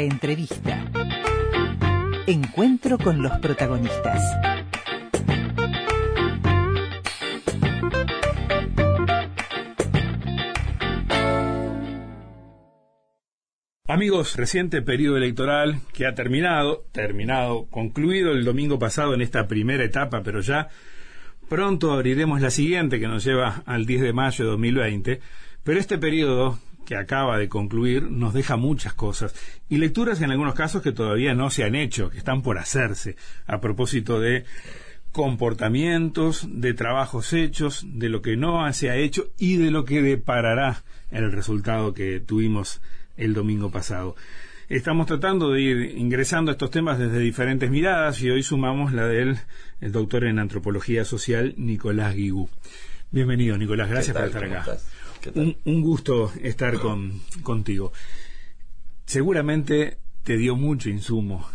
Entrevista. Encuentro con los protagonistas. Amigos, reciente periodo electoral que ha terminado, terminado, concluido el domingo pasado en esta primera etapa, pero ya pronto abriremos la siguiente que nos lleva al 10 de mayo de 2020. Pero este periodo que acaba de concluir nos deja muchas cosas y lecturas en algunos casos que todavía no se han hecho, que están por hacerse, a propósito de comportamientos, de trabajos hechos, de lo que no se ha hecho y de lo que deparará el resultado que tuvimos el domingo pasado. Estamos tratando de ir ingresando a estos temas desde diferentes miradas y hoy sumamos la del el doctor en antropología social Nicolás Guigú. Bienvenido, Nicolás, gracias por estar acá. Un, un, gusto estar con, contigo. Seguramente te dio mucho insumo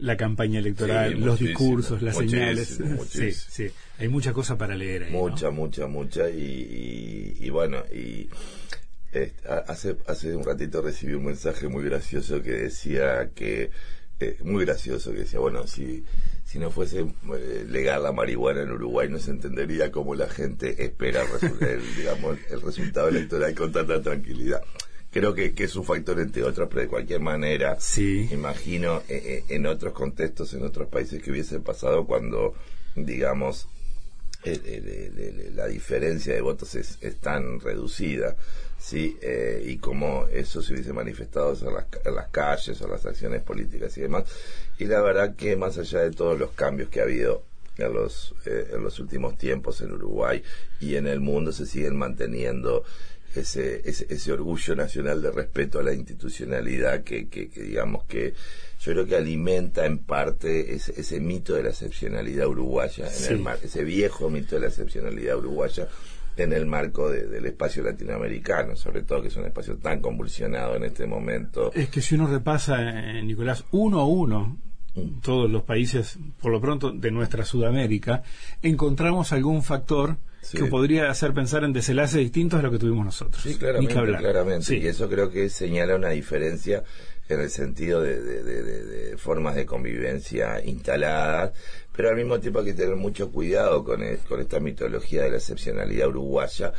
la campaña electoral, Sí, los discursos, las señales. muchísimo, Sí, sí. Hay mucha cosa para leer ahí. ¿no? Mucha, mucha, mucha. Y, y, y bueno, y eh, hace, hace un ratito recibí un mensaje muy gracioso que decía que, eh, muy gracioso, que decía, bueno, si, si no fuese eh, legal la marihuana en Uruguay no se entendería cómo la gente espera el, digamos, el resultado electoral con tanta tranquilidad. Creo que, que es un factor entre otros, pero de cualquier manera, Sí. imagino eh, eh, en otros contextos, en otros países que hubiese pasado cuando, digamos, el- el- el- el- la diferencia de votos es, es tan reducida, ¿sí? Eh, y cómo eso se hubiese manifestado en las, ca- en las calles acciones políticas y demás. Y la verdad que más allá de todos los cambios que ha habido en los, eh, en los últimos tiempos en Uruguay y en el mundo, se siguen manteniendo ese, ese, ese orgullo nacional de respeto a la institucionalidad que, que, que digamos que yo creo que alimenta en parte ese, ese mito de la excepcionalidad uruguaya, en Sí. el mar- ese viejo mito de la excepcionalidad uruguaya en el marco de- del espacio latinoamericano, sobre todo que es un espacio tan convulsionado en este momento. Es que si uno repasa, eh, Nicolás, uno a uno, Mm. todos los países, por lo pronto, de nuestra Sudamérica, encontramos algún factor Sí. que podría hacer pensar en desenlaces distintos a lo que tuvimos nosotros. Sí, claramente, claramente. Sí. Y eso creo que señala una diferencia en el sentido de, formas de convivencia instaladas, pero al mismo tiempo hay que tener mucho cuidado con, con esta mitología de la excepcionalidad uruguaya,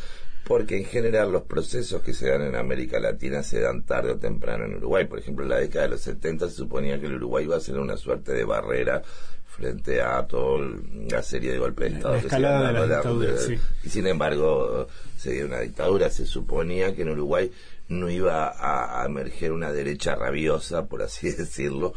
porque en general los procesos que se dan en América Latina se dan tarde o temprano en Uruguay. Por ejemplo, en la década de los 70 se suponía que el Uruguay iba a ser una suerte de barrera frente a toda la serie de golpes de La Estado que se escalada de dando, las dictaduras, sí. y sin embargo se dio una dictadura. Se suponía que en Uruguay no iba a, a emerger una derecha rabiosa, por así decirlo,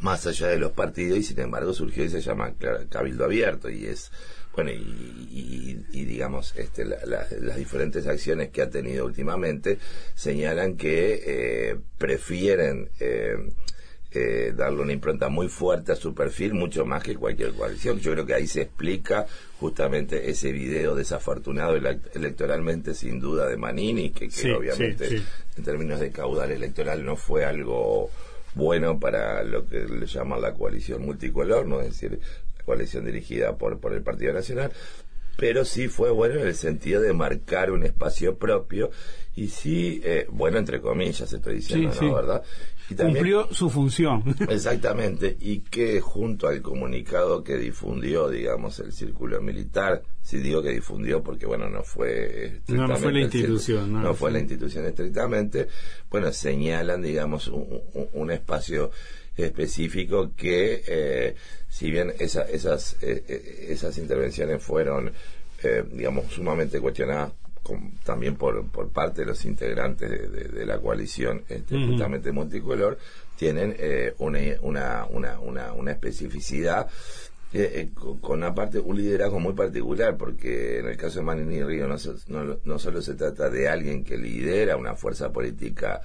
más allá de los partidos, y sin embargo surgió y se llama Cabildo Abierto, y es, bueno, y, y- y, digamos, este, la- la- las diferentes acciones que ha tenido últimamente señalan que eh, prefieren eh, eh, darle una impronta muy fuerte a su perfil, mucho más que cualquier coalición. Yo creo que ahí se explica justamente ese video desafortunado ele- electoralmente, sin duda, de Manini, que, que Sí, obviamente sí, sí. en términos de caudal electoral no fue algo bueno para lo que le llaman la coalición multicolor, no es decir, coalición dirigida por, por el Partido Nacional, pero sí fue bueno en el sentido de marcar un espacio propio y sí, eh, bueno, entre comillas estoy diciendo, Sí, ¿no? sí. ¿Verdad? Y también- Cumplió su función. Exactamente, y que junto al comunicado que difundió, digamos, el círculo militar, si digo que difundió porque, bueno, no fue... No, no fue la institución, no, No, fue sí. la institución estrictamente, bueno, señalan, digamos, un, un- un espacio específico que, eh, si bien esa- esas, eh, eh, esas intervenciones fueron, eh, digamos, sumamente cuestionadas con- también por, por parte de los integrantes de, de- de la coalición este, justamente multicolor, tienen eh, una, una, una, una, una especificidad eh, eh, con, una parte, un liderazgo muy particular, porque en el caso de Manini Río no, no, no solo se trata de alguien que lidera una fuerza política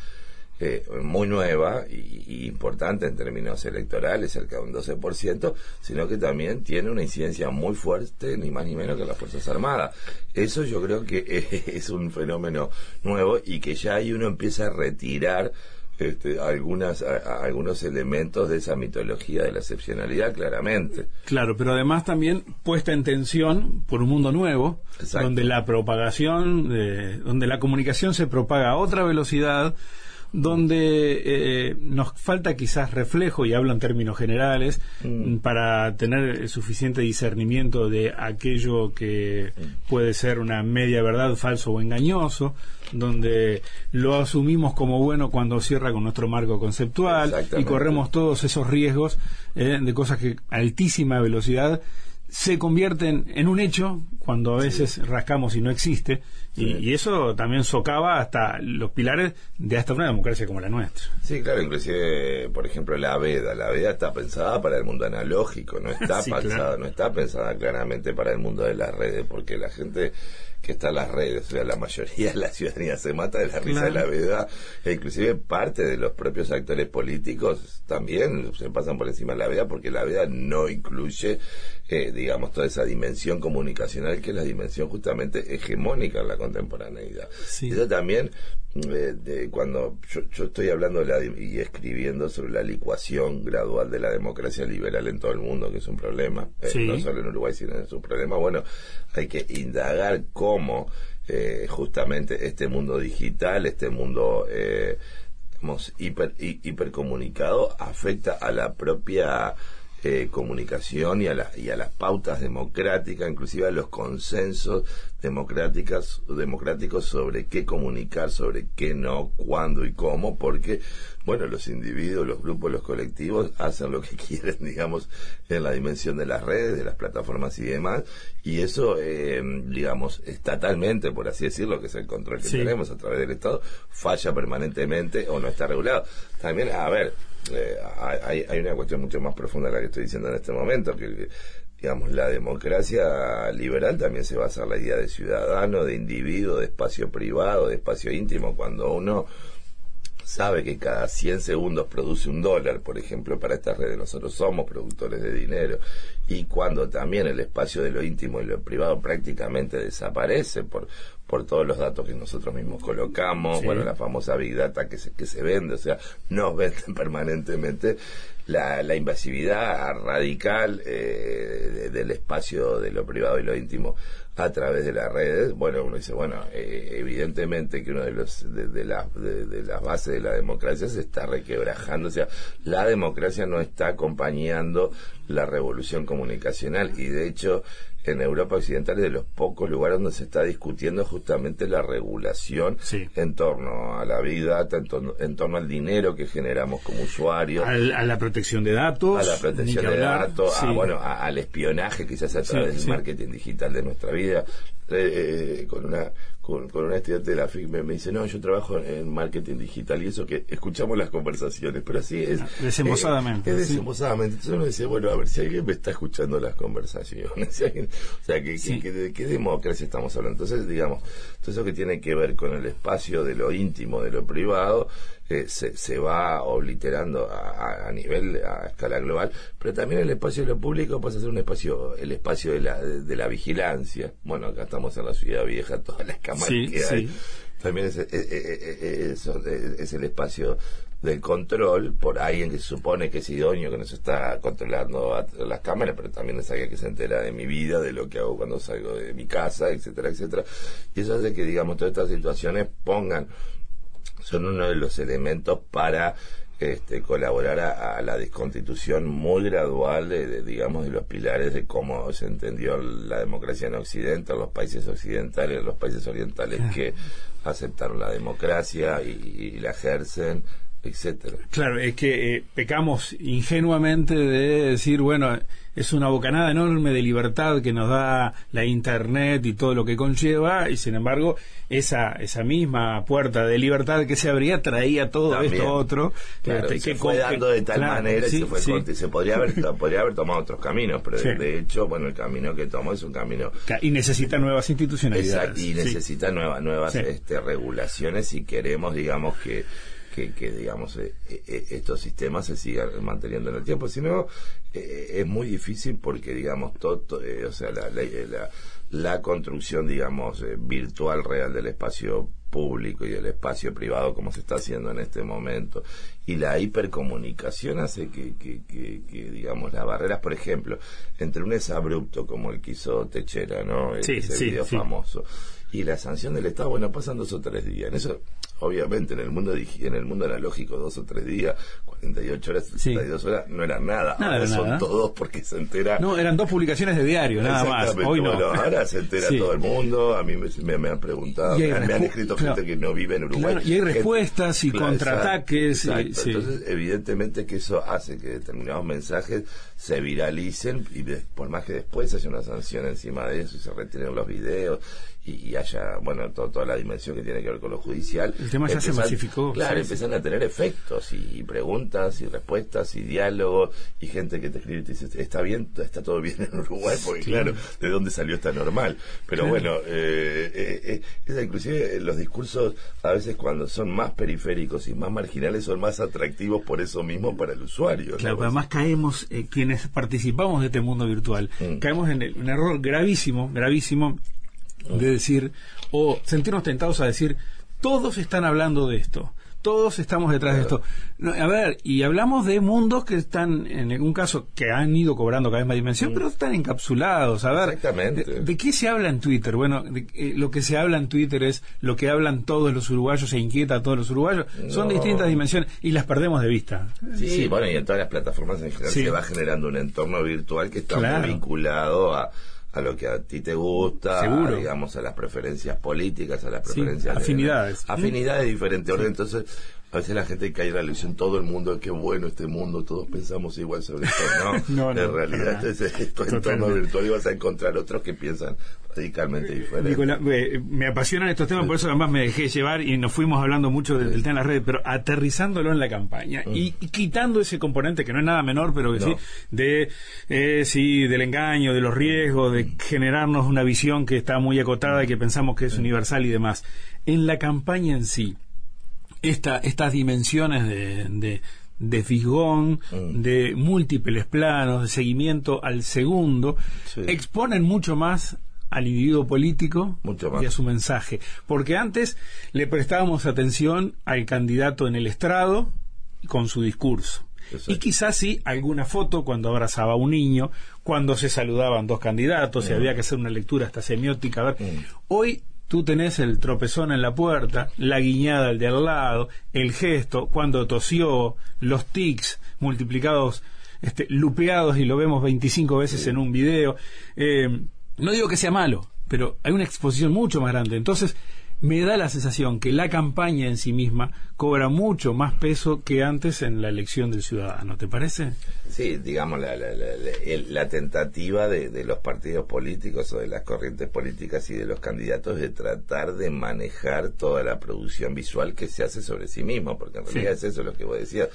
eh, muy nueva y, y importante en términos electorales, cerca de un 12%, sino que también tiene una incidencia muy fuerte, ni más ni menos que las Fuerzas Armadas. Eso yo creo que es un fenómeno nuevo y que ya ahí uno empieza a retirar este, algunas, a- a- algunos elementos de esa mitología de la excepcionalidad, claramente. Claro, pero además también puesta en tensión por un mundo nuevo, Exacto. donde la propagación, eh, donde la comunicación se propaga a otra velocidad, donde eh, nos falta quizás reflejo, y hablo en términos generales, Mm. para tener el suficiente discernimiento de aquello que Mm. puede ser una media verdad, falso o engañoso, donde lo asumimos como bueno cuando cierra con nuestro marco conceptual y corremos todos esos riesgos eh, de cosas que a altísima velocidad se convierten en un hecho cuando a veces rascamos y no existe Sí. y eso también socava hasta los pilares de hasta una democracia como la nuestra. Sí, claro, inclusive, por ejemplo, la veda. La veda está pensada para el mundo analógico, no está Sí, pensada, claro. no está pensada claramente para el mundo de las redes, porque la gente que está en las redes, o sea, la mayoría de la ciudadanía se mata de la risa de la veda, e inclusive parte de los propios actores políticos también se pasan por encima de la veda, porque la veda no incluye, eh, digamos, toda esa dimensión comunicacional que es la dimensión justamente hegemónica en la contemporaneidad. Sí. Eso también, eh, de cuando yo, yo estoy hablando de la y escribiendo sobre la licuación gradual de la democracia liberal en todo el mundo, que es un problema, eh, Sí. no solo en Uruguay, sino es un problema, bueno, hay que indagar cómo eh, justamente este mundo digital, este mundo... Eh, hiper, hi- hipercomunicado afecta a la propia eh, comunicación y a, la- y a las pautas democráticas, inclusive a los consensos democráticas, democráticos sobre qué comunicar, sobre qué no, cuándo y cómo, porque, bueno, los individuos, los grupos, los colectivos hacen lo que quieren, digamos, en la dimensión de las redes, de las plataformas y demás, y eso, eh, digamos, estatalmente, por así decirlo, que es el control que Sí. tenemos a través del Estado, falla permanentemente o no está regulado. También, a ver, eh, hay, hay una cuestión mucho más profunda de la que estoy diciendo en este momento, que digamos, la democracia liberal también se basa en la idea de ciudadano, de individuo, de espacio privado, de espacio íntimo, cuando uno sabe que cada 100 segundos produce un dólar, por ejemplo, para estas redes. Nosotros somos productores de dinero. Y cuando también el espacio de lo íntimo y lo privado prácticamente desaparece por, por todos los datos que nosotros mismos colocamos, Sí. bueno, la famosa Big Data que se, que se vende, o sea, nos venden permanentemente la, la invasividad radical eh, de- del espacio de lo privado y lo íntimo a través de las redes, bueno, uno dice, bueno, eh, evidentemente que uno de los de, de las de, de las bases de la democracia se está requebrajando, o sea, la democracia no está acompañando la revolución comunicacional y de hecho en Europa Occidental es de los pocos lugares donde se está discutiendo justamente la regulación Sí. en torno a la Big Data, en torno, en torno al dinero que generamos como usuarios, Al- a la protección de datos. a la protección de hablar. datos, a, bueno, a- al espionaje quizás a Sí, través del marketing digital de nuestra vida. Eh, eh, con una con, con una estudiante de la FIC me, me dice, no, yo trabajo en marketing digital y eso que escuchamos las conversaciones, pero así es. Desembosadamente, eh, es sí. desembosadamente. Entonces uno dice, bueno, a ver, si alguien me está escuchando las conversaciones, si alguien- o sea, que, que- Sí. que- de qué democracia estamos hablando. Entonces, digamos, todo eso que tiene que ver con el espacio de lo íntimo, de lo privado, eh, se, se va obliterando a, nivel, a escala global, pero también el espacio de lo público pasa a ser un espacio, el espacio de la, de, la vigilancia. Bueno, acá estamos en la ciudad vieja, todas las cámaras Sí, que hay. sí. También es, es- es- es- es- es el espacio del control por alguien que se supone que es idóneo, que nos está controlando a- las cámaras, pero también es alguien que se entera de mi vida, de lo que hago cuando salgo de mi casa, etcétera, etcétera. Y eso hace que, digamos, todas estas situaciones pongan son uno de los elementos para este, colaborar a, a la desconstitución muy gradual de, de, digamos de los pilares de cómo se entendió la democracia en Occidente, en los países occidentales, en los países orientales que aceptaron la democracia y, y la ejercen, etcétera. Claro, es que eh, pecamos ingenuamente de decir, bueno, es una bocanada enorme de libertad que nos da la Internet y todo lo que conlleva, y sin embargo, esa, esa misma puerta de libertad que se abría traía todo También. esto otro. Claro, este, se que fue dando de tal claro, manera y se fue sí. corte- se podría haber podría haber tomado otros caminos pero de- Sí. de, hecho bueno el camino que tomó es un camino Y necesita nuevas institucionalidades. Exacto, y necesita nuevas nuevas este, regulaciones si queremos, digamos, que, que, que, digamos, eh, eh, estos sistemas se sigan manteniendo en el tiempo. Si no, eh, es muy difícil porque, digamos, todo, eh, o sea, la, la, la, la construcción, digamos, eh, virtual real del espacio público y del espacio privado como se está haciendo en este momento y la hipercomunicación hace que, que, que, que, digamos las barreras por ejemplo entre un abrupto como el que hizo Techera no Sí, ese sí, video sí. famoso y la sanción del Estado bueno pasan dos o tres días en eso obviamente en el mundo en el mundo analógico dos o tres días, 48 horas, Sí. 62 horas, no eran nada. Nada Ahora era son nada. todos porque se entera. No, eran dos publicaciones de diario, nada más. Hoy no. bueno, ahora se entera Sí. todo el mundo, a mí me, me- me han preguntado, me, han- me han respu- escrito claro. gente que no vive en Uruguay. Claro, y hay respuestas y contraataques, exacto, y- exacto. sí. Entonces, evidentemente que eso hace que determinados mensajes se viralicen y por más que después haya una sanción encima de eso y se retiren los videos y, haya, bueno, to- toda la dimensión que tiene que ver con lo judicial. El tema ya se masificó, Claro, sí, empiezan a tener efectos y, preguntas y respuestas y diálogos y gente que te escribe y te dice, está bien, está todo bien en Uruguay, porque claro, ¿de dónde salió esta normal? Pero Claro. bueno, eh, eh, eh, inclusive eh, los discursos a veces cuando son más periféricos y más marginales son más atractivos por eso mismo para el usuario. ¿no? Claro, pero además caemos, eh, quienes participamos de este mundo virtual, Mm. caemos en el- un error gravísimo, gravísimo, de decir, o sentirnos tentados a decir, todos están hablando de esto, todos estamos detrás de esto. No, a ver, y hablamos de mundos que están, en algún caso, que han ido cobrando cada vez más dimensión, pero están encapsulados. A ver, Mm. Exactamente. ¿de, de qué se habla en Twitter? Bueno, de- eh, lo que se habla en Twitter es lo que hablan todos los uruguayos, e inquieta a todos los uruguayos. Son distintas dimensiones y las perdemos de vista. Sí, bueno, y en todas las plataformas en general Sí. se va generando un entorno virtual que está Claro. muy vinculado a, a lo que a ti te gusta, a, digamos, a las preferencias políticas, a las Sí, preferencias... de- afinidades. afinidades de diferente orden. Entonces, a veces la gente cae en la ilusión, todo el mundo, qué bueno este mundo, todos pensamos igual sobre esto. No, No, no, en realidad para este es tu entorno virtual y vas a encontrar otros que piensan radicalmente diferente. Nicolás, eh, me apasionan estos temas, por eso además me dejé llevar y nos fuimos hablando mucho del, del tema en las redes, pero aterrizándolo en la campaña y, y quitando ese componente que no es nada menor, pero que No. sí, de eh, sí, del engaño, de los riesgos, de generarnos una visión que está muy acotada y que pensamos que es universal y demás. En la campaña en sí, esta, estas dimensiones de, de, de fisgón, Mm. de múltiples planos, de seguimiento al segundo, Sí. exponen mucho más al individuo político Mucho más. y a su mensaje. Porque antes le prestábamos atención al candidato en el estrado con su discurso. Exacto. Y quizás sí alguna foto cuando abrazaba a un niño, cuando se saludaban dos candidatos, y había que hacer una lectura hasta semiótica. A ver, Mm. hoy tú tenés el tropezón en la puerta, la guiñada al de al lado, el gesto, cuando tosió, los tics multiplicados, este, lupeados y lo vemos 25 veces en un video. Eh, no digo que sea malo, pero hay una exposición mucho más grande. Entonces, me da la sensación que la campaña en sí misma cobra mucho más peso que antes en la elección del ciudadano. ¿Te parece? Sí, digamos, la, la, la- tentativa de, de los partidos políticos o de las corrientes políticas y de los candidatos de tratar de manejar toda la producción visual que se hace sobre sí mismo, porque en Sí. realidad es eso lo que vos decías.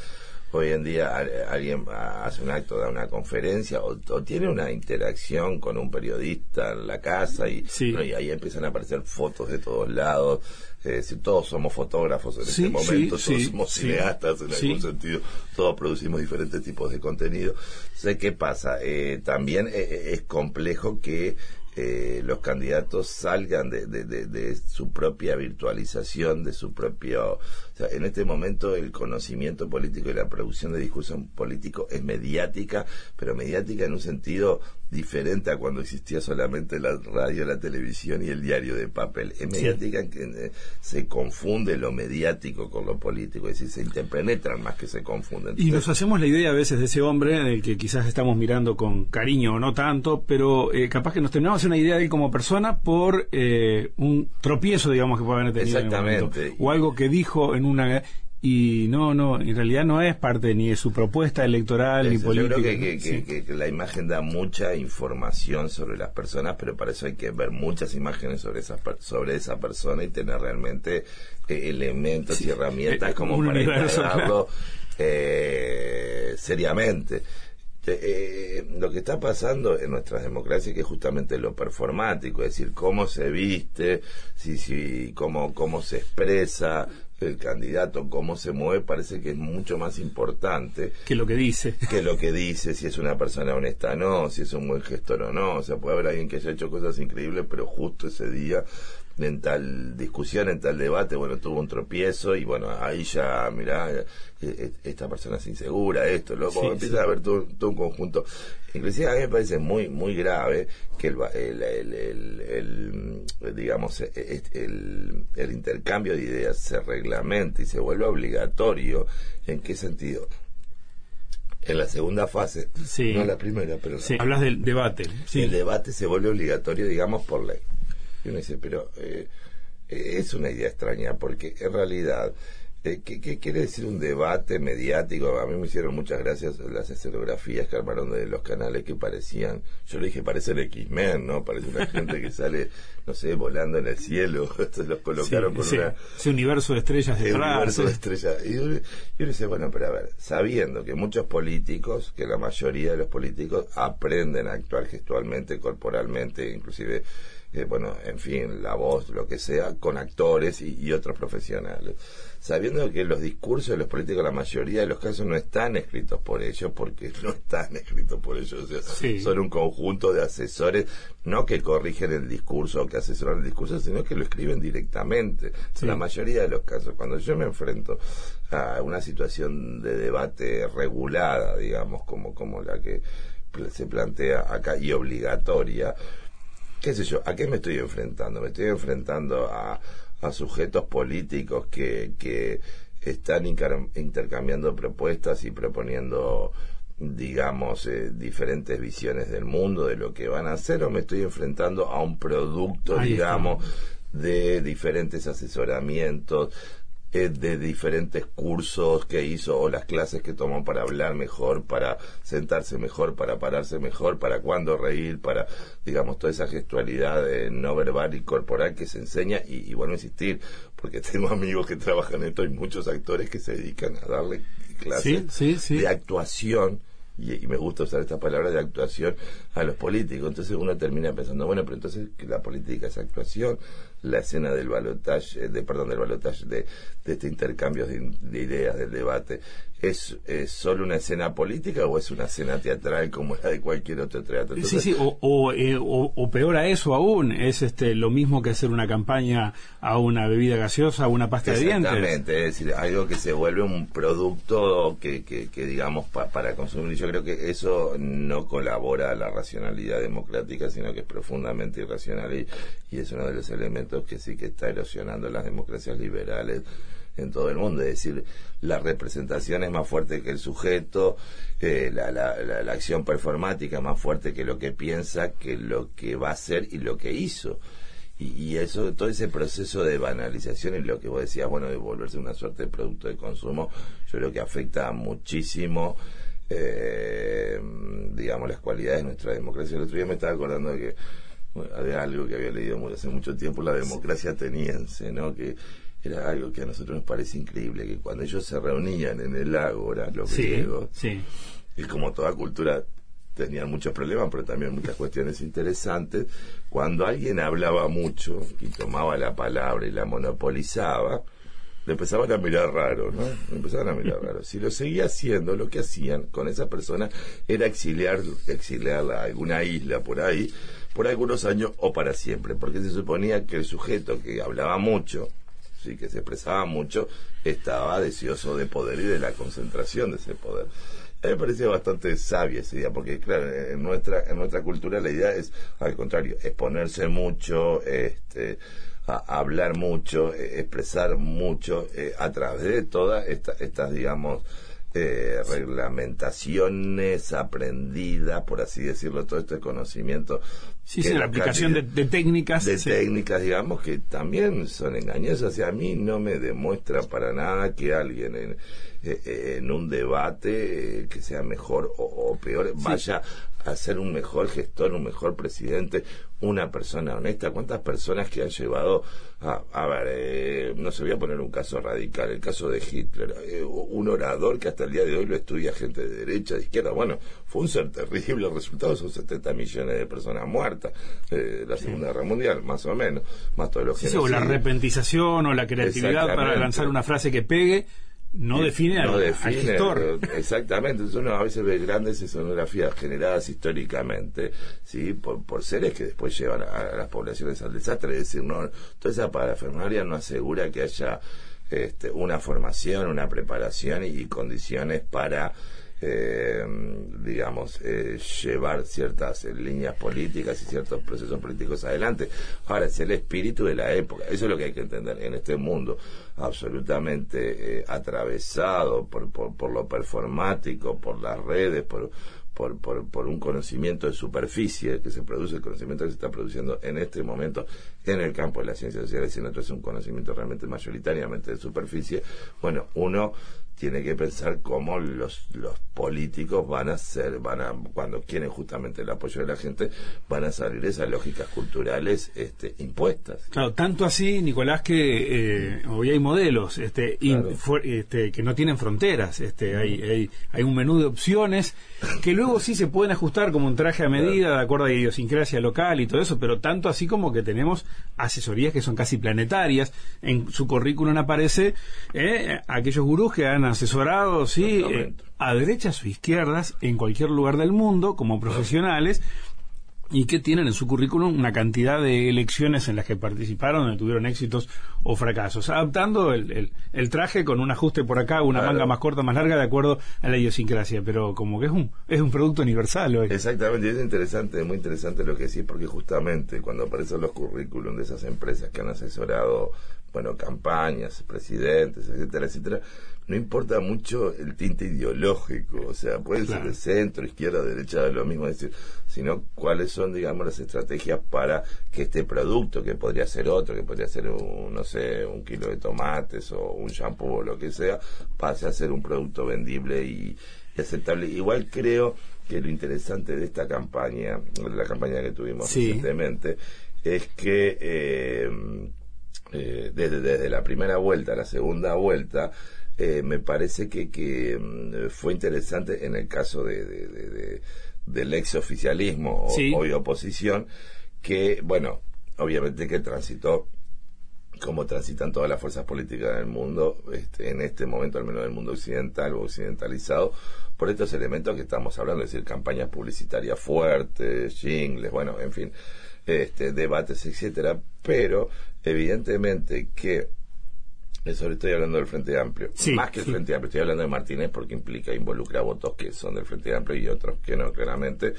Hoy en día alguien hace un acto, da una conferencia o, o tiene una interacción con un periodista en la casa y, Sí. bueno, y ahí empiezan a aparecer fotos de todos lados. Es decir, todos somos fotógrafos en Sí, este momento, sí, todos somos cineastas en algún sentido, todos producimos diferentes tipos de contenido. Sé qué pasa. Eh, también eh, es complejo que eh, los candidatos salgan de, de- de- de su propia virtualización, de su propio... O sea, en este momento el conocimiento político y la producción de discurso político es mediática, pero mediática en un sentido diferente a cuando existía solamente la radio, la televisión y el diario de papel. Es mediática en que eh, se confunde lo mediático con lo político, es decir, se interpenetran más que se confunden. Y nos hacemos la idea a veces de ese hombre, del que quizás estamos mirando con cariño o no tanto, pero eh, capaz que nos terminamos una idea de él como persona por eh, un tropiezo, digamos, que puede haber tenido en el momento. Exactamente. o algo que dijo en una... Y no, no, en realidad no es parte ni de su propuesta electoral ni política. Yo creo que, que- Sí. que- que- que la imagen da mucha información sobre las personas, pero para eso hay que ver muchas imágenes sobre esa, sobre esa persona y tener realmente eh, elementos y herramientas eh, como un para integrarlo eh, seriamente. Eh, eh, lo que está pasando en nuestras democracias que es justamente lo performático, es decir, cómo se viste, si, si, cómo, cómo se expresa el candidato, cómo se mueve, parece que es mucho más importante que lo que dice. que lo que dice, si es una persona honesta o no, si es un buen gestor o no. O sea, puede haber alguien que haya hecho cosas increíbles, pero justo ese día en tal discusión, en tal debate, bueno, tuvo un tropiezo y bueno, ahí ya, mirá, eh, eh, esta persona es insegura, esto, luego Sí, empieza sí. a haber todo, todo un conjunto. Inclusive a mí me parece muy muy grave que el, el, el- el- el, digamos, eh, este, el, intercambio de ideas se reglamente y se vuelva obligatorio. ¿En qué sentido? En la segunda fase, Sí. no en la primera, pero Sí, hablas del debate. Sí. el debate se vuelve obligatorio, digamos, por ley. Y uno dice, pero eh, eh, es una idea extraña, porque en realidad, eh, ¿qué, qué quiere decir un debate mediático? A mí me hicieron muchas gracias las escenografías que armaron de los canales que parecían, yo le dije, parecen X-Men, ¿no? Parece una gente que sale, no sé, volando en el cielo. Entonces los colocaron Sí, con ese, una ese universo de estrellas el detrás. universo de estrella. Y yo, yo decía, bueno, pero a ver, sabiendo que muchos políticos, que la mayoría de los políticos aprenden a actuar gestualmente, corporalmente, inclusive, eh, bueno, en fin, la voz, lo que sea, con actores y, y otros profesionales. Sabiendo que los discursos de los políticos, la mayoría de los casos, no están escritos por ellos, porque no están escritos por ellos. O sea, Sí. son un conjunto de asesores, no que corrigen el discurso o que asesoran el discurso, sino que lo escriben directamente. Sí. La mayoría de los casos, cuando yo me enfrento a una situación de debate regulada, digamos, como, como la que se plantea acá y obligatoria, qué sé yo, ¿a qué me estoy enfrentando? Me estoy enfrentando a, a sujetos políticos que, que están intercambiando propuestas y proponiendo digamos eh, diferentes visiones del mundo de lo que van a hacer o me estoy enfrentando a un producto Ahí está. digamos de diferentes asesoramientos eh, de diferentes cursos que hizo o las clases que tomó para hablar mejor, para sentarse mejor, para pararse mejor, para cuándo reír, para, digamos, toda esa gestualidad eh, no verbal y corporal que se enseña. Y, y bueno, insistir, porque tengo amigos que trabajan en esto y muchos actores que se dedican a darle clases Sí, sí, sí. de actuación. Y, y me gusta usar esta palabra de actuación a los políticos. Entonces uno termina pensando, bueno, pero entonces que la política es actuación, la escena del balotaje, de, perdón, del balotaje, de, de este intercambio de, de ideas, del debate, ¿es, ¿es solo una escena política o es una escena teatral como la de cualquier otro teatro? Sí, Entonces, sí, o, o, eh, o- o peor a eso aún, es este lo mismo que hacer una campaña a una bebida gaseosa, a una pasta de dientes. Exactamente, es decir, algo que se vuelve un producto que, que, que, digamos, pa- para consumir. Y yo creo que eso no colabora a la racionalidad democrática, sino que es profundamente irracional y, y es uno de los elementos que sí que está erosionando las democracias liberales en todo el mundo. Es decir, la representación es más fuerte que el sujeto, eh, la, la, la, la acción performática es más fuerte que lo que piensa, que lo que va a hacer y lo que hizo. Y, y eso, todo ese proceso de banalización y lo que vos decías, bueno, de volverse una suerte de producto de consumo, yo creo que afecta muchísimo, eh, digamos, las cualidades de nuestra democracia. El otro día me estaba acordando de que, bueno, de algo que había leído hace mucho tiempo, la democracia ateniense, ¿no? Que era algo que a nosotros nos parece increíble, que cuando ellos se reunían en el ágora, los Sí, griegos, sí. y como toda cultura tenían muchos problemas, pero también muchas cuestiones interesantes. Cuando alguien hablaba mucho y tomaba la palabra y la monopolizaba, le empezaban a mirar raro, ¿no? Le empezaban a mirar raro. Si lo seguía haciendo, lo que hacían con esa persona era exiliar, exiliarla a alguna isla por ahí, por algunos años o para siempre, porque se suponía que el sujeto que hablaba mucho, sí, que se expresaba mucho, estaba deseoso de poder y de la concentración de ese poder. A mí me parecía bastante sabia esa idea, porque claro, en nuestra, en nuestra cultura la idea es, al contrario, exponerse mucho, este, hablar mucho, eh, expresar mucho, eh, a través de todas esta, estas, digamos, eh, reglamentaciones aprendidas, por así decirlo, todo este conocimiento. Sí, sí, la aplicación de, técnicas. de sí. técnicas, digamos, que también son engañosas. Y a mí no me demuestra para nada que alguien en, eh, eh, en un debate eh, que sea mejor o, o peor vaya a ser un mejor gestor, un mejor presidente, una persona honesta. ¿Cuántas personas que han llevado a, a ver, eh, no se voy a poner un caso radical, el caso de Hitler, eh, un orador que hasta el día de hoy lo estudia gente de derecha, de izquierda, bueno, fue un ser terrible, el resultado son 70 millones de personas muertas, eh, la Segunda Guerra Mundial, más o menos, más todos los Sí, sí, o la repentización o la creatividad para lanzar una frase que pegue no define, al, no al define, gestor. eh, Exactamente, entonces uno a veces ve grandes escenografías generadas históricamente, ¿sí? Por, por seres que después llevan a, a las poblaciones al desastre, es decir, no, toda esa parafernalia no asegura que haya este, una formación, una preparación y, y condiciones para eh, digamos, eh, llevar ciertas eh, líneas políticas y ciertos procesos políticos adelante. Ahora, es el espíritu de la época. Eso es lo que hay que entender en este mundo absolutamente eh, atravesado por, por, lo performático, por las redes, por, por, por, un conocimiento de superficie que se produce, el conocimiento que se está produciendo en este momento en el campo de las ciencias sociales y en es un conocimiento realmente mayoritariamente de superficie, bueno, uno tiene que pensar cómo los, los políticos van a ser, van a, cuando quieren justamente el apoyo de la gente, van a salir esas lógicas culturales este, impuestas. Claro, tanto así, Nicolás, que eh, hoy hay modelos este, Claro. in- fu- este, que no tienen fronteras. Este, hay, hay, hay un menú de opciones que luego sí se pueden ajustar como un traje a medida, de acuerdo a la idiosincrasia local y todo eso, pero tanto así como que tenemos asesorías que son casi planetarias. En su currículum aparece eh, aquellos gurús que han asesorado, sí, eh, a derechas o izquierdas en cualquier lugar del mundo como profesionales y que tienen en su currículum una cantidad de elecciones en las que participaron, donde tuvieron éxitos o fracasos, adaptando el, el- el traje con un ajuste por acá, una Claro. manga más corta, más larga, de acuerdo a la idiosincrasia, pero como que es un, es un producto universal hoy. Exactamente, y es interesante, muy interesante lo que decís, porque justamente cuando aparecen los currículum de esas empresas que han asesorado, bueno, campañas, presidentes, etcétera, etcétera, no importa mucho el tinte ideológico, o sea, puede Claro. ser de centro, izquierda, derecha, lo mismo decir, sino cuáles son, digamos, las estrategias para que este producto, que podría ser otro, que podría ser un, no sé, un kilo de tomates o un shampoo o lo que sea, pase a ser un producto vendible y, y aceptable. Igual creo que lo interesante de esta campaña, de la campaña que tuvimos Sí. recientemente, es que eh, eh, desde, desde la primera vuelta a la segunda vuelta, eh, me parece que, que mm, fue interesante en el caso de, de- de- de- del ex oficialismo o, hoy oposición, que, bueno, obviamente que transitó como transitan todas las fuerzas políticas del mundo, este, en este momento, al menos del mundo occidental o occidentalizado, por estos elementos que estamos hablando, es decir, campañas publicitarias fuertes, jingles, bueno, en fin, este, debates, etcétera, pero evidentemente que eso le estoy hablando del Frente Amplio. Sí, Más que el sí. Frente Amplio, estoy hablando de Martínez porque implica, involucra votos que son del Frente Amplio y otros que no, claramente.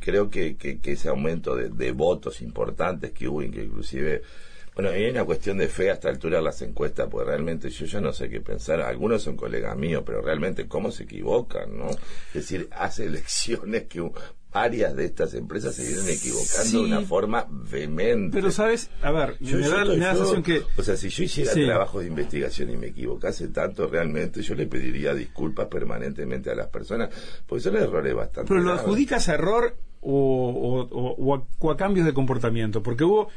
Creo que, que, que ese aumento de, de votos importantes que hubo, que inclusive, bueno, hay una cuestión de fe a esta altura de las encuestas, porque realmente yo ya no sé qué pensar. Algunos son colegas míos, pero realmente cómo se equivocan, ¿no? Es decir, hace elecciones que varias de estas empresas se vienen equivocando Sí. de una forma vehemente. Pero, ¿sabes? A ver, Yo- me da, estoy- me da la sensación que... O sea, si yo hiciera Sí. trabajo de investigación y me equivocase tanto, realmente yo le pediría disculpas permanentemente a las personas, porque son errores bastante Pero lo graves. adjudicas a error o, o- o- o a, o a cambios de comportamiento, porque hubo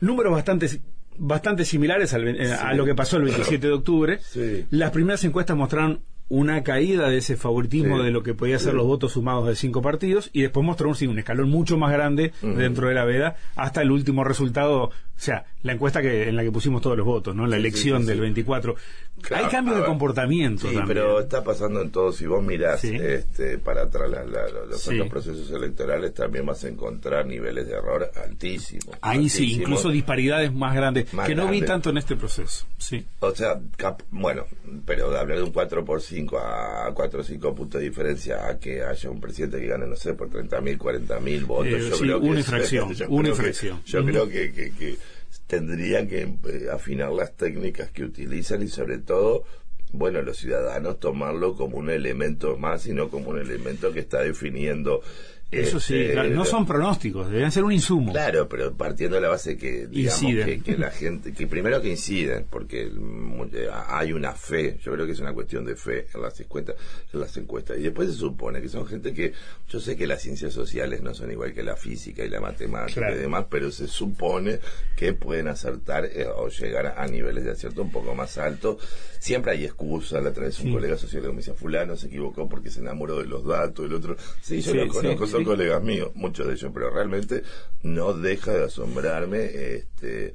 números bastante bastante similares al eh, a lo que pasó el 27 de octubre. Sí. Las primeras encuestas mostraron una caída de ese favoritismo Sí. de lo que podía ser Sí. los votos sumados de cinco partidos y después mostró sí, un escalón mucho más grande dentro de la veda hasta el último resultado, sea, la encuesta que en la que pusimos todos los votos, ¿no? La Sí, elección sí, del sí. 24. Claro, Hay cambios a de comportamiento Sí, también. pero está pasando en todo. Si vos mirás este, para atrás la- la- los procesos electorales, también vas a encontrar niveles de error altísimos. Ahí sí, incluso disparidades más grandes, Más que no vi tanto en este proceso. Sí. O sea, cap- bueno, pero de hablar de un 4 por 5 a 4 o 5 puntos de diferencia a que haya un presidente que gane, no sé, por 30 mil, 40 mil votos, Eh, yo sí, creo que... una infracción, yo una creo que- infracción. yo creo que, que, que tendrían que eh, afinar las técnicas que utilizan y sobre todo, bueno, los ciudadanos tomarlo como un elemento más y no como un elemento que está definiendo... Eso sí, este, claro, no son pronósticos, deben ser un insumo. Claro, pero partiendo de la base que, digamos, que, que la gente, que primero que inciden, porque eh, hay una fe, yo creo que es una cuestión de fe en las encuestas, en las encuestas, y después se supone que son gente que, yo sé que las ciencias sociales no son igual que la física y la matemática Claro. y demás, pero se supone que pueden acertar eh, o llegar a niveles de acierto un poco más altos. Siempre hay excusas, la otra vez un Sí. colega sociólogo me decía, fulano se equivocó porque se enamoró de los datos, el otro, sí, yo Sí, lo conozco, sí, colegas míos, muchos de ellos, pero realmente no deja de asombrarme este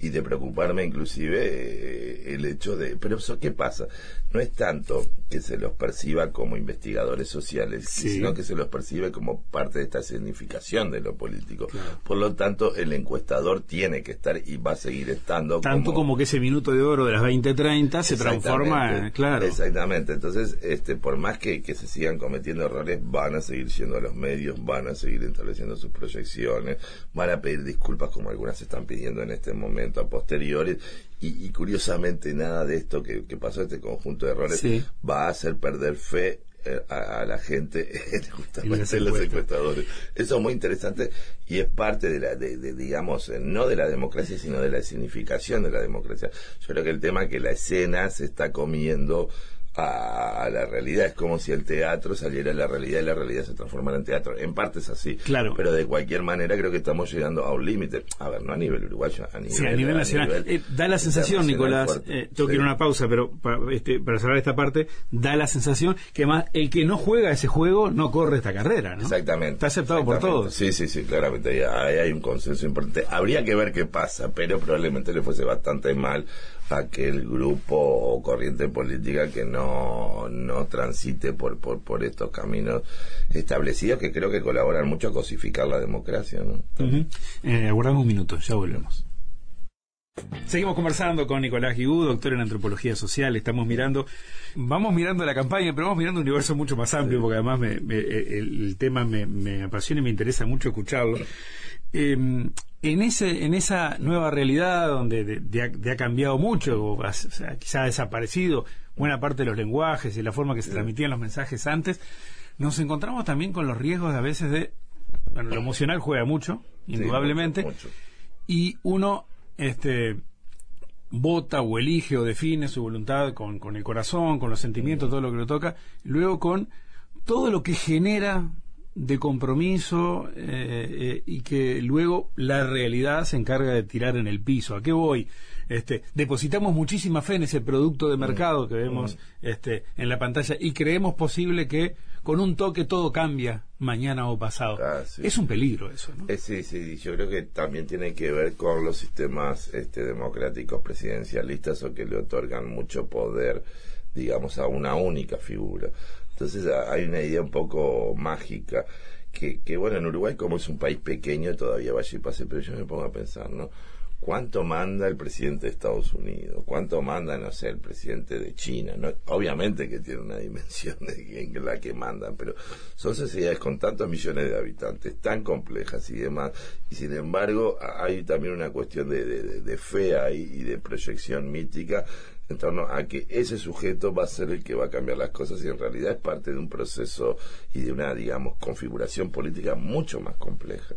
y de preocuparme inclusive eh, el hecho de, pero eso qué pasa, no es tanto que se los perciba como investigadores sociales, sino que se los percibe como parte de esta significación de lo político. Por lo tanto, el encuestador tiene que estar y va a seguir estando. Tanto como, que ese minuto de oro de las 20-30 se transforma, claro. Exactamente, entonces, este, por más que, que se sigan cometiendo errores, van a seguir siendo a los medios, van a seguir estableciendo sus proyecciones, van a pedir disculpas como algunas se están pidiendo en este momento a posteriores y, curiosamente nada de esto que, pasó, este conjunto de errores, va a hacer perder fe eh, a, la gente justamente en los encuestadores. Eso es muy interesante y es parte de la, de, digamos, eh, no de la democracia, sino de la significación de la democracia. Yo creo que el tema es que la escena se está comiendo a, la realidad. Es como si el teatro saliera a la realidad y la realidad se transformara en teatro. En parte es así. Claro. Pero de cualquier manera creo que estamos llegando a un límite. A ver, no a nivel uruguayo, a nivel, sí, a nivel nacional. Eh, da la sensación, Nicolás, eh, tengo que ir a una pausa, pero para, este, para cerrar esta parte, da la sensación que más el que no juega ese juego no corre esta carrera. ¿no? Exactamente. Está aceptado por todos. Sí, sí, sí, claramente. Ahí hay un consenso importante. Habría que ver qué pasa, pero probablemente le fuese bastante mal aquel grupo o corriente política que no, no transite por, por, por estos caminos establecidos que creo que colaboran mucho a cosificar la democracia. ¿no? Eh, aguardamos un minuto, ya volvemos. Seguimos conversando con Nicolás Guigú, doctor en antropología social. Estamos mirando, vamos mirando la campaña, pero vamos mirando un universo mucho más amplio, porque además me, el, tema me, me, apasiona y me interesa mucho escucharlo. Eh, en ese en esa nueva realidad donde de, ha, cambiado mucho o, quizá ha desaparecido buena parte de los lenguajes y la forma que se transmitían los mensajes antes nos encontramos también con los riesgos a veces de bueno lo emocional juega mucho indudablemente y uno este vota o elige o define su voluntad con, con el corazón con los sentimientos todo lo que le toca luego con todo lo que genera de compromiso eh, eh, y que luego la realidad se encarga de tirar en el piso. ¿A qué voy? Este, depositamos muchísima fe en ese producto de mm. mercado que vemos mm. este, en la pantalla y creemos posible que con un toque todo cambia mañana o pasado. Ah, es un peligro eso, ¿no? Eh, sí, sí, yo creo que también tiene que ver con los sistemas este, democráticos presidencialistas o que le otorgan mucho poder digamos, a una única figura. Entonces hay una idea un poco mágica que, que bueno, en Uruguay como es un país pequeño todavía vaya y pase, pero yo me pongo a pensar, ¿no? ¿Cuánto manda el presidente de Estados Unidos? ¿Cuánto manda, no sé, el presidente de China? ¿no? Obviamente que tiene una dimensión de en la que mandan, pero son sociedades con tantos millones de habitantes, tan complejas y demás, y sin embargo hay también una cuestión de, de, fe y de proyección mítica en torno a que ese sujeto va a ser el que va a cambiar las cosas y en realidad es parte de un proceso y de una, digamos, configuración política mucho más compleja,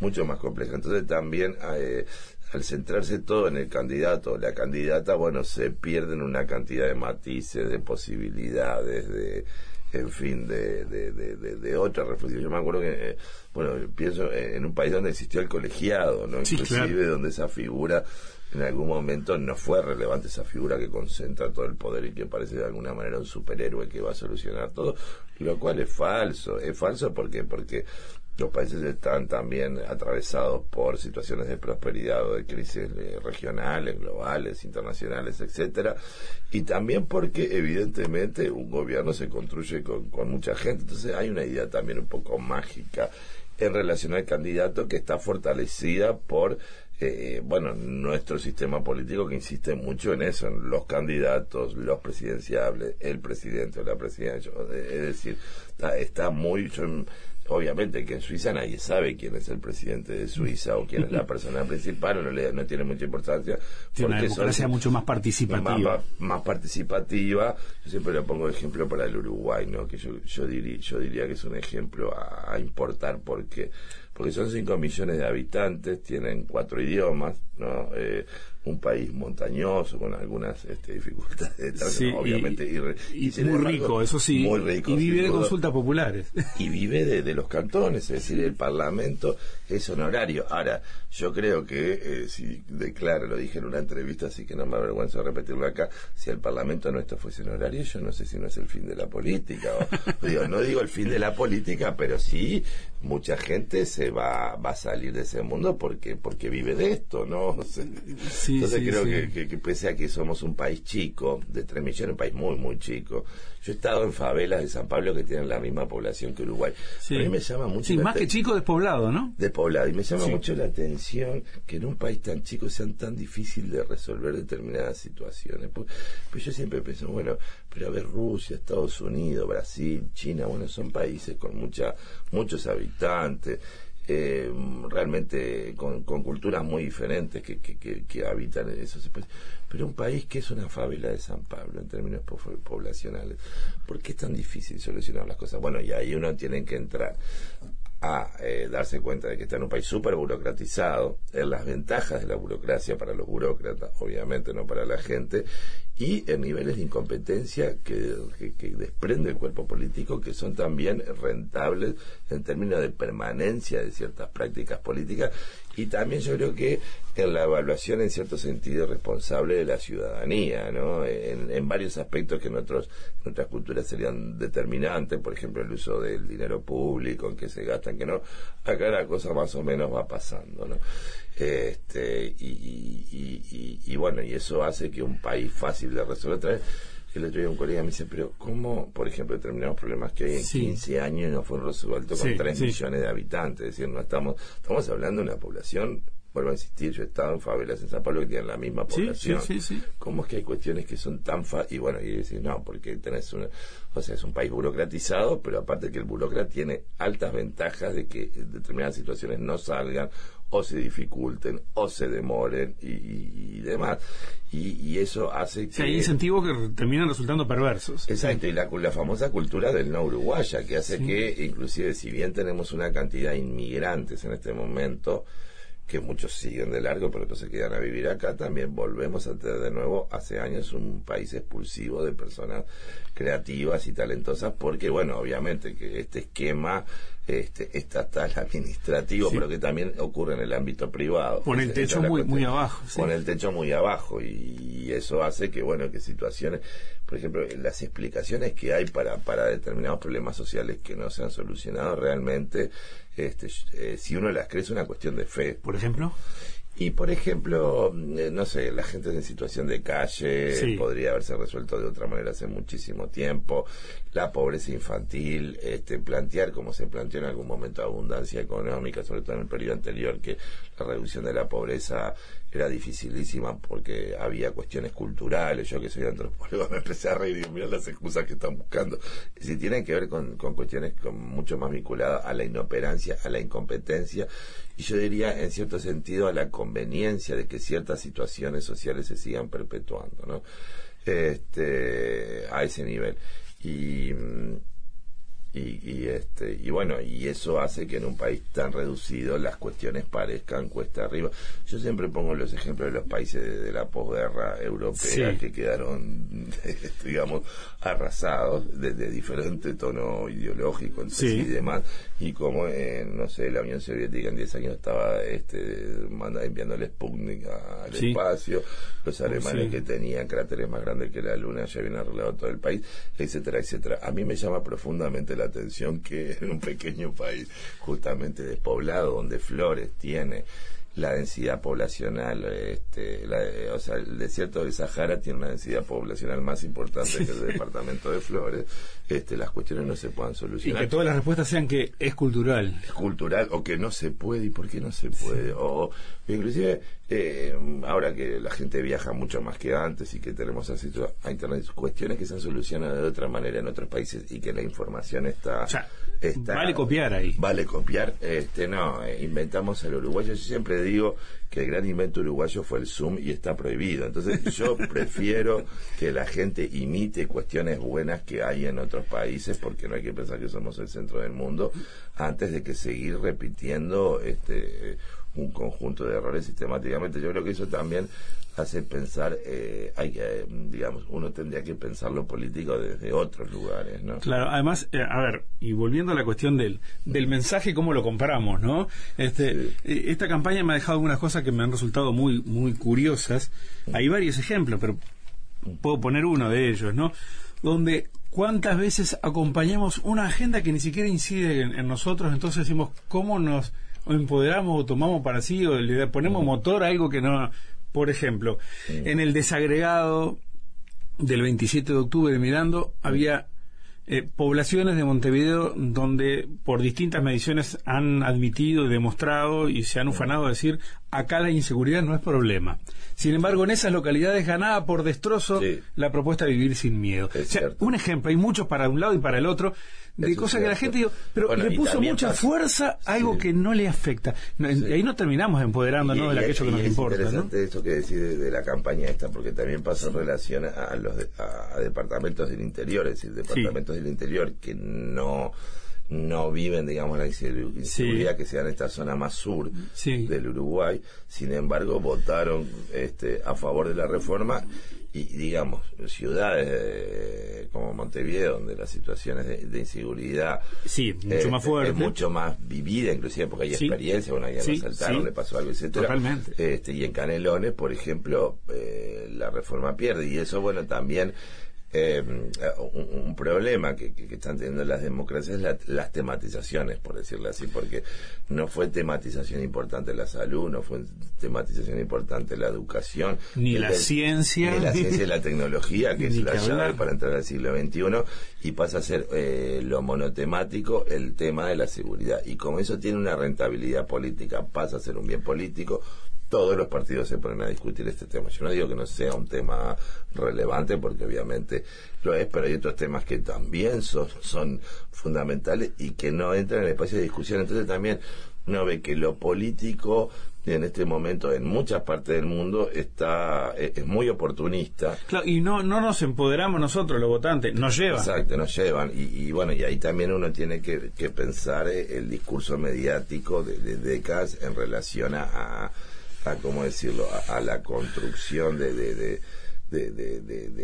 mucho más compleja. Entonces también eh, al centrarse todo en el candidato o la candidata, bueno, se pierden una cantidad de matices, de posibilidades, de en fin, de, de, de, de, otra reflexión. Yo me acuerdo que, eh, bueno, pienso en un país donde existió el colegiado, ¿no? Inclusive donde esa figura en algún momento no fue relevante esa figura que concentra todo el poder y que parece de alguna manera un superhéroe que va a solucionar todo, lo cual es falso. Es falso porque porque los países están también atravesados por situaciones de prosperidad o de crisis eh, regionales, globales, internacionales, etcétera, y también porque evidentemente un gobierno se construye con, con mucha gente, entonces hay una idea también un poco mágica en relación al candidato que está fortalecida por eh, bueno, nuestro sistema político que insiste mucho en eso, en los candidatos, los presidenciables, el presidente o la presidencia. Es decir, está, está muy, obviamente que en Suiza nadie sabe quién es el presidente de Suiza o quién es la persona principal, no, le, no tiene mucha importancia. Tiene una democracia mucho más participativa. Más, participativa. Yo siempre le pongo ejemplo para el Uruguay, ¿no? que yo, yo, diría, yo diría que es un ejemplo a, a importar porque porque son 5 millones de habitantes, tienen cuatro idiomas, ¿no? Eh, un país montañoso con algunas este, dificultades, obviamente. Y, muy rico, eso sí. y vive de consultas populares. Y vive de, los cantones, es decir, el Parlamento es honorario. Ahora, yo creo que, eh, si declaro, lo dije en una entrevista, así que no me avergüenzo de repetirlo acá, si el Parlamento nuestro fuese honorario, yo no sé si no es el fin de la política. digo, no digo el fin de la política, pero sí mucha gente se va, va a salir de ese mundo porque, porque vive de esto, ¿no? Entonces sí, creo sí. Que, que, que pese a que somos un país chico, de 3 millones, un país muy, muy chico, yo he estado en favelas de San Pablo que tienen la misma población que Uruguay. Sí. A mí me llama mucho Sí, la más que chico despoblado, ¿no? de poblado. Y me llama mucho la atención que en un país tan chico sean tan difícil de resolver determinadas situaciones. Pues, pues yo siempre pienso, bueno, pero a ver, Rusia, Estados Unidos, Brasil, China, bueno, son países con mucha, muchos habitantes. Eh, realmente con, culturas muy diferentes que, que, que, habitan esos espacios. Pero un país que es una favela de San Pablo en términos po- poblacionales, ¿por qué es tan difícil solucionar las cosas? Bueno, y ahí uno tiene que entrar a eh, darse cuenta de que está en un país súper burocratizado, en las ventajas de la burocracia para los burócratas, obviamente no para la gente, y en niveles de incompetencia que, que- que desprende el cuerpo político, que son también rentables en términos de permanencia de ciertas prácticas políticas, y también yo creo que en la evaluación en cierto sentido responsable de la ciudadanía, ¿no? En, varios aspectos que en, otros, en otras culturas serían determinantes, por ejemplo el uso del dinero público, en que se gasta, en que no, acá la cosa más o menos va pasando, ¿no? Este, y, y, y- y- y bueno, y eso hace que un país fácil de resolver, otra vez, el otro día un colega me dice, pero ¿cómo, por ejemplo, determinados problemas que hay en Sí. 15 años no fueron resueltos con Sí, 3 sí. millones de habitantes? Es decir, no estamos, estamos hablando de una población, vuelvo a insistir, yo he estado en favelas en San Pablo que tienen la misma población. ¿Cómo es que hay cuestiones que son tan fáciles? Y bueno, y decir, no, porque tenés una, o sea, es un país burocratizado, pero aparte que el burócrata tiene altas ventajas de que determinadas situaciones no salgan o se dificulten o se demoren y, y- y demás. Y, y eso hace que... Sí, hay incentivos que terminan resultando perversos. Exacto, y la, la famosa cultura del no uruguaya, que hace que, inclusive, si bien tenemos una cantidad de inmigrantes en este momento, que muchos siguen de largo, pero otros se quedan a vivir acá, también volvemos a tener de nuevo, hace años, un país expulsivo de personas creativas y talentosas, porque, bueno, obviamente que este esquema este estatal administrativo, Sí. pero que también ocurre en el ámbito privado. Pone el techo muy, muy abajo. sí. pone el techo muy abajo y, y eso hace que bueno que situaciones por ejemplo las explicaciones que hay para para determinados problemas sociales que no se han solucionado realmente este eh, si uno las cree es una cuestión de fe Por ejemplo. y por ejemplo, eh, no sé, la gente en situación de calle Sí. podría haberse resuelto de otra manera hace muchísimo tiempo. La pobreza infantil, este, plantear como se planteó en algún momento abundancia económica, sobre todo en el periodo anterior, que la reducción de la pobreza era dificilísima porque había cuestiones culturales. Yo que soy antropólogo me empecé a reír y digo, mira las excusas que están buscando. Si tienen que ver con, con cuestiones mucho más vinculadas a la inoperancia, a la incompetencia y yo diría en cierto sentido a la conveniencia de que ciertas situaciones sociales se sigan perpetuando, ¿no? Este, a ese nivel. Y, mm, y, y, este y bueno y eso hace que en un país tan reducido las cuestiones parezcan cuesta arriba yo siempre pongo los ejemplos de los países de, de la posguerra europea Sí. que quedaron digamos arrasados desde diferente tono ideológico Sí. y demás y como en, no sé la Unión Soviética en 10 años estaba este manda, enviando el Sputnik al Sí. espacio los alemanes que tenían cráteres más grandes que la luna ya habían arreglado todo el país etcétera etcétera a mí me llama profundamente la atención que en un pequeño país justamente despoblado donde Flores tiene la densidad poblacional, este, la- o sea, el desierto del Sahara tiene una densidad poblacional más importante que el departamento de Flores, este, las cuestiones no se puedan Y solucionar. que todas las respuestas sean que es cultural. cultural o que no se puede y por qué no se puede o inclusive eh, ahora que la gente viaja mucho más que antes y que tenemos acceso a internet cuestiones que se han solucionado de otra manera en otros países y que la información está, O sea, está- vale copiar ahí. vale copiar este no eh, inventamos el uruguayo. Yo siempre digo que el gran invento uruguayo fue el zoom y está prohibido. Entonces yo prefiero que la gente imite cuestiones buenas que hay en otros países porque no hay que pensar que somos el centro del mundo antes de que seguir repitiendo este un conjunto de errores sistemáticamente. Yo creo que eso también hace pensar eh, hay que digamos uno tendría que pensar lo político desde otros lugares no Claro, además, eh, a ver, y volviendo a la cuestión del, del mensaje, cómo lo compramos, ¿no? Este, Sí. eh, esta campaña me ha dejado algunas cosas que me han resultado muy, muy curiosas. Hay varios ejemplos, pero puedo poner uno de ellos, ¿no? Donde cuántas veces acompañamos una agenda que ni siquiera incide en, en nosotros, entonces decimos, ¿cómo nos empoderamos o tomamos para sí o le ponemos motor a algo que no... Por ejemplo, en el desagregado del 27 de octubre de Mirando había eh, poblaciones de Montevideo donde por distintas mediciones han admitido y demostrado y se han ufanado a decir acá la inseguridad no es problema. Sin embargo, en esas localidades ganaba por destrozo Sí. la propuesta de vivir sin miedo. Es O sea, un ejemplo, hay muchos para un lado y para el otro, de Eso cosas es que la gente digo, pero Bueno, le puso mucha pasa- fuerza a algo Sí. que no le afecta. No, Sí. Ahí no terminamos empoderándonos Y- de y- aquello que y nos es importa. ¿no? interesante esto que decís de, de la campaña esta, porque también pasa en relación a, los de- a, a departamentos del interior, es decir, departamentos del interior que no no viven, digamos, la insegu- inseguridad que sea en esta zona más sur Sí. del Uruguay, sin embargo, votaron este, a favor de la reforma y, digamos, ciudades eh, como Montevideo, donde las situaciones de, de inseguridad Sí, mucho eh, más fuerte. es mucho más vivida, inclusive porque hay Sí. experiencia, bueno, ya Sí, nos saltaron, sí. le pasó algo, etcétera. Totalmente. Este, y en Canelones, por ejemplo, eh, la reforma pierde. Y eso, bueno, también eh, un, un problema que, están teniendo las democracias es la- las tematizaciones, por decirlo así, porque no fue tematización importante la salud, no fue tematización importante la educación, Ni la ciencia. ni la ciencia y la tecnología, que es la que llave hablar. para entrar al siglo XXI, y pasa a ser eh, lo monotemático el tema de la seguridad. Y como eso tiene una rentabilidad política, pasa a ser un bien político, todos los partidos se ponen a discutir este tema. Yo no digo que no sea un tema relevante, porque obviamente lo es, pero hay otros temas que también son, son fundamentales y que no entran en el espacio de discusión. Entonces también uno ve que lo político en este momento en muchas partes del mundo está es, es muy oportunista Claro, y no, no nos empoderamos nosotros, los votantes, nos lleva. Exacto, nos llevan. Y, y bueno, y ahí también uno tiene que, que pensar eh, el discurso mediático de, de décadas en relación a, a, a, ¿cómo decirlo?, a, a la construcción de, de, de, de,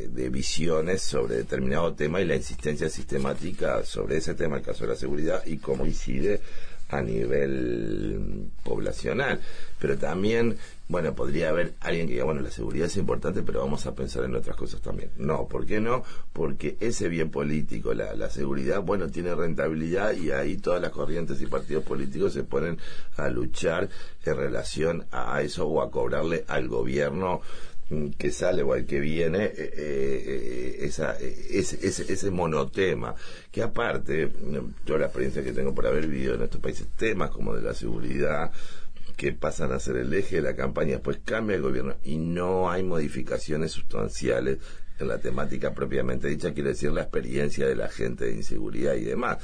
de- visiones sobre determinado tema y la insistencia sistemática sobre ese tema, el caso de la seguridad, y cómo incide a nivel poblacional. Pero también, bueno, podría haber alguien que diga, bueno, la seguridad es importante, pero vamos a pensar en otras cosas también. No, ¿por qué no? Porque ese bien político, la, la seguridad, bueno, tiene rentabilidad y ahí todas las corrientes y partidos políticos se ponen a luchar en relación a eso o a cobrarle al gobierno que sale o al que viene eh, eh, eh, esa, ese, ese, ese monotema que aparte yo la experiencia que tengo por haber vivido en estos países temas como de la seguridad que pasan a ser el eje de la campaña después cambia el gobierno y no hay modificaciones sustanciales en la temática propiamente dicha quiere decir la experiencia de la gente de inseguridad y demás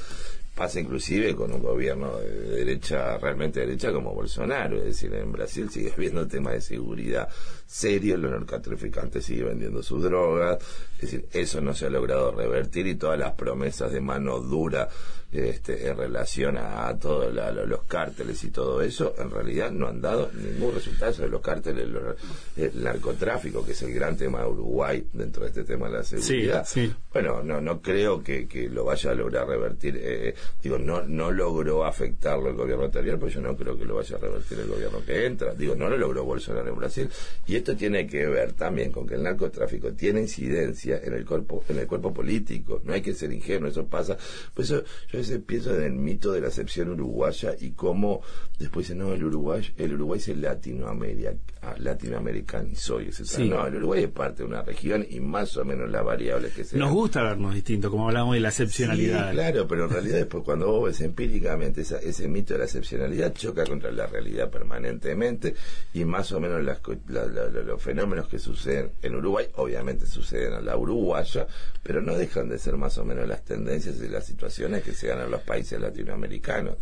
pasa inclusive con un gobierno de derecha, realmente derecha como Bolsonaro, es decir, en Brasil sigue habiendo temas de seguridad serios, los narcotraficantes siguen vendiendo sus drogas, es decir, eso no se ha logrado revertir y todas las promesas de mano dura este, en relación a, a todos los cárteles y todo eso, en realidad no han dado ningún resultado sobre los cárteles, los- el narcotráfico, que es el gran tema de Uruguay dentro de este tema de la seguridad. sí. Bueno, no, no creo que, que lo vaya a lograr revertir. eh, digo, no, no logró afectarlo el gobierno anterior, pero yo no creo que lo vaya a revertir el gobierno que entra. Digo, no lo logró Bolsonaro en Brasil. Y esto tiene que ver también con que el narcotráfico tiene incidencia en el cuerpo, en el cuerpo político. No hay que ser ingenuo, eso pasa. Por eso yo veces pienso en el mito de la acepción uruguaya y cómo después dicen, no, el Uruguay, el Uruguay se latinoamerica, ah, latinoamericanizó. Y se Sí. No, el Uruguay es parte de una región y más o menos las variables que se Nos gusta vernos distintos, como hablamos de la excepcionalidad. Sí, claro, pero en realidad después cuando vos ves empíricamente esa- ese mito de la excepcionalidad choca contra la realidad permanentemente y más o menos las la- la- los fenómenos que suceden en Uruguay obviamente suceden a la uruguaya, pero no dejan de ser más o menos las tendencias y las situaciones que se dan en los países latinoamericanos.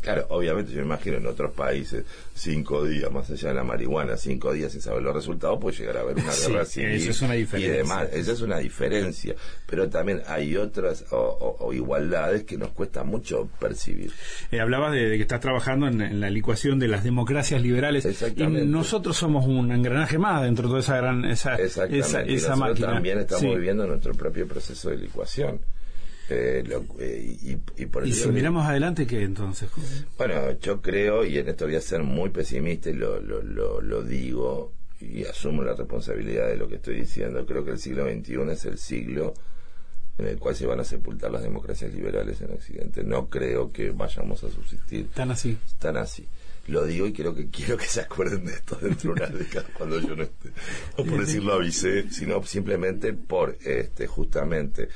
Claro, obviamente yo imagino en otros países cinco días más allá de la marihuana, cinco días sin saber los resultados puede llegar a haber una Sí, guerra eso civil es una y demás. Esa es una diferencia, pero también hay otras o, o- o igualdades que nos cuesta mucho percibir. Eh, hablabas de, de que estás trabajando en, en la licuación de las democracias liberales y nosotros somos un engranaje más dentro de toda esa gran esa, esa, y esa máquina. también estamos Sí. viviendo nuestro propio proceso de licuación. Eh, lo- eh, y, y por Y eso si miramos adelante, ¿qué entonces? Bueno, yo creo, y en esto voy a ser muy pesimista y lo, lo, lo, lo digo, y asumo la responsabilidad de lo que estoy diciendo, creo que el siglo XXI es el siglo en el cual se van a sepultar las democracias liberales en Occidente. No creo que vayamos a subsistir Tan así. tan así. Lo digo y quiero que quiero que se acuerden de esto dentro de una década cuando yo no esté. No por decirlo avisé, sino simplemente por este justamente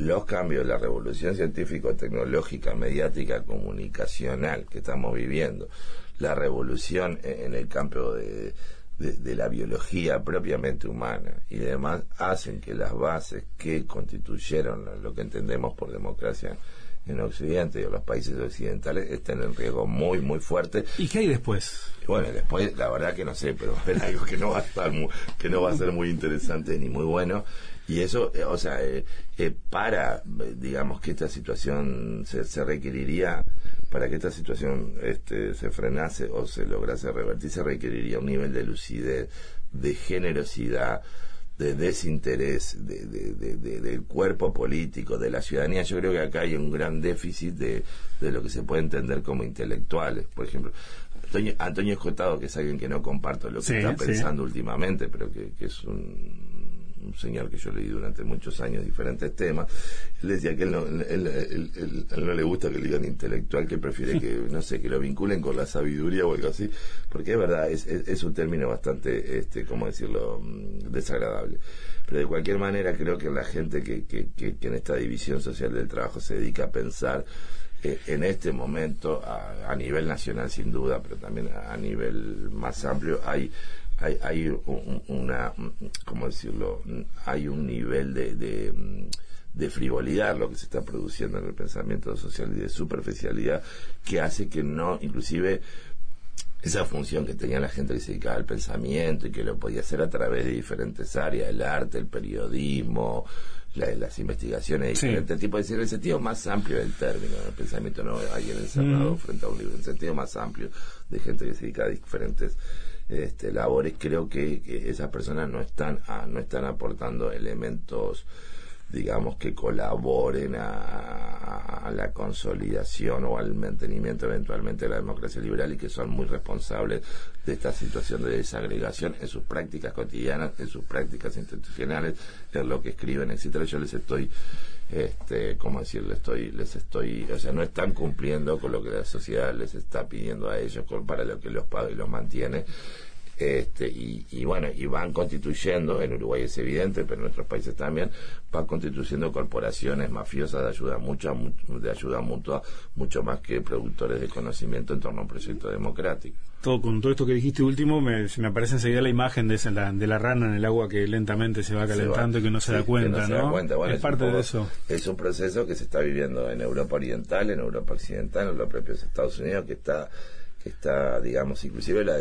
los cambios, la revolución científico-tecnológica, mediática, comunicacional que estamos viviendo, la revolución en en el campo de, de- de la biología propiamente humana y demás, hacen que las bases que constituyeron lo- que entendemos por democracia en Occidente y en los países occidentales estén en riesgo muy, muy fuerte ¿Y qué hay después? bueno, después la verdad que no sé, pero haber algo que no va a estar muy- que no va a ser muy interesante ni muy bueno y eso, eh, o sea, eh, eh, para eh, digamos que esta situación se, se requeriría para que esta situación este, se frenase o se lograse revertir se requeriría un nivel de lucidez, de generosidad, de desinterés de, de- de- de- del cuerpo político, de la ciudadanía. Yo creo que acá hay un gran déficit de, de lo que se puede entender como intelectuales. Por ejemplo, Antonio, Antonio Escotado, que es alguien que no comparto lo que Sí, está sí. pensando últimamente, pero que, que es un, un señor que yo leí durante muchos años diferentes temas, él decía que él no, él- no le gusta que le digan intelectual, que prefiere que, no sé, que lo vinculen con la sabiduría o algo así, porque es verdad, es, es, es un término bastante, este, ¿cómo decirlo?, mm, desagradable. Pero de cualquier manera creo que la gente que, que, que, que en esta división social del trabajo se dedica a pensar eh, en este momento, a, a nivel nacional sin duda, pero también a, a nivel más amplio, hay hay, hay un- una, ¿cómo decirlo? Hay un nivel de, de, de frivolidad lo que se está produciendo en el pensamiento social y de superficialidad que hace que no, inclusive esa función que tenía la gente que se dedicaba al pensamiento y que lo podía hacer a través de diferentes áreas, el arte, el periodismo, la- las investigaciones de Sí. diferentes tipos, es decir, el sentido más amplio del término, el pensamiento no alguien encerrado Mm. frente a un libro, el sentido más amplio de gente que se dedica a diferentes este, labores, creo que, esas personas no están a- no están aportando elementos digamos que colaboren a, a la consolidación o al mantenimiento eventualmente de la democracia liberal y que son muy responsables de esta situación de desagregación en sus prácticas cotidianas, en sus prácticas institucionales, en lo que escriben, etcétera. Yo les estoy este, ¿cómo decirle? Estoy, les estoy, o sea, no están cumpliendo con lo que la sociedad les está pidiendo a ellos con- para lo que los paga y los mantiene. Este, y, y bueno, y van constituyendo, en Uruguay es evidente, pero en otros países también, van constituyendo corporaciones mafiosas de ayuda mutua, mu- de ayuda mutua, mucho más que productores de conocimiento en torno a un proyecto democrático. Todo, con todo esto que dijiste último, me, se me aparece enseguida la imagen de, esa, la, de la rana en el agua que lentamente se va calentando y que no se Sí, da cuenta, ¿no? da cuenta. Bueno, es un parte poco- de eso. Es un proceso que se está viviendo en Europa Oriental, en Europa Occidental, en los propios Estados Unidos, que está, que está digamos, inclusive la,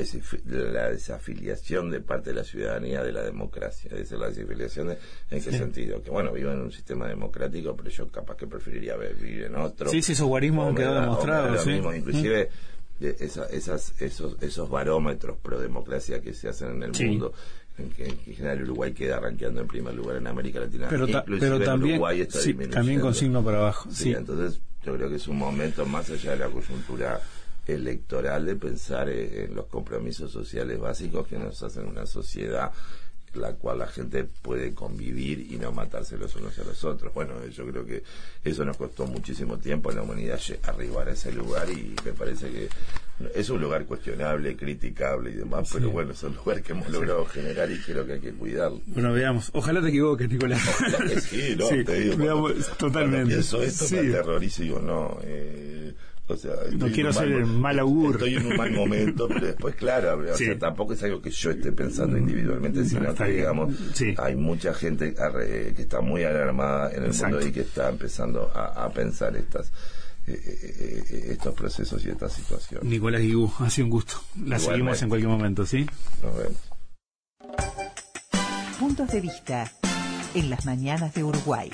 la desafiliación de parte de la ciudadanía de la democracia. Es decir, la desafiliación de- en qué Sí. sentido? Que bueno, vivo en un sistema democrático, pero yo capaz que preferiría vivir en otro. Sí, sí, esos guarismos han quedado demostrados, sí. Inclusive, de esa- esas, esos, esos barómetros pro democracia que se hacen en el Sí. mundo, en que en general Uruguay queda rankeando en primer lugar en América Latina. Pero, ta- pero también, Uruguay está sí, también con signo para abajo. Sí, Sí, entonces yo creo que es un momento más allá de la coyuntura electoral de pensar eh, en los compromisos sociales básicos que nos hacen una sociedad la cual la gente puede convivir y no matarse los unos a los otros. Bueno, yo creo que eso nos costó muchísimo tiempo en la humanidad arribar a ese lugar y me parece que es un lugar cuestionable, criticable y demás, pero bueno, es un lugar que hemos logrado generar y creo que hay que cuidarlo. Bueno, veamos. Ojalá te equivoques, Nicolás. Sí, no, Sí, te digo, veamos, cuando- totalmente. cuando pienso esto me aterrorizo y digo, no, eh, o sea, en quiero ser el mal augur. Estoy en un mal momento, pero después, claro, o Sí. sea, tampoco es algo que yo esté pensando individualmente, sino que, bien. digamos, Sí. hay mucha gente que está muy alarmada en el Exacto. mundo y que está empezando a, a pensar estas eh, eh, eh, estos procesos y estas situaciones. Nicolás Guigú, ha sido un gusto. La Igualmente. seguimos en cualquier momento, ¿sí? Nos vemos. Puntos de vista en las mañanas de Uruguay.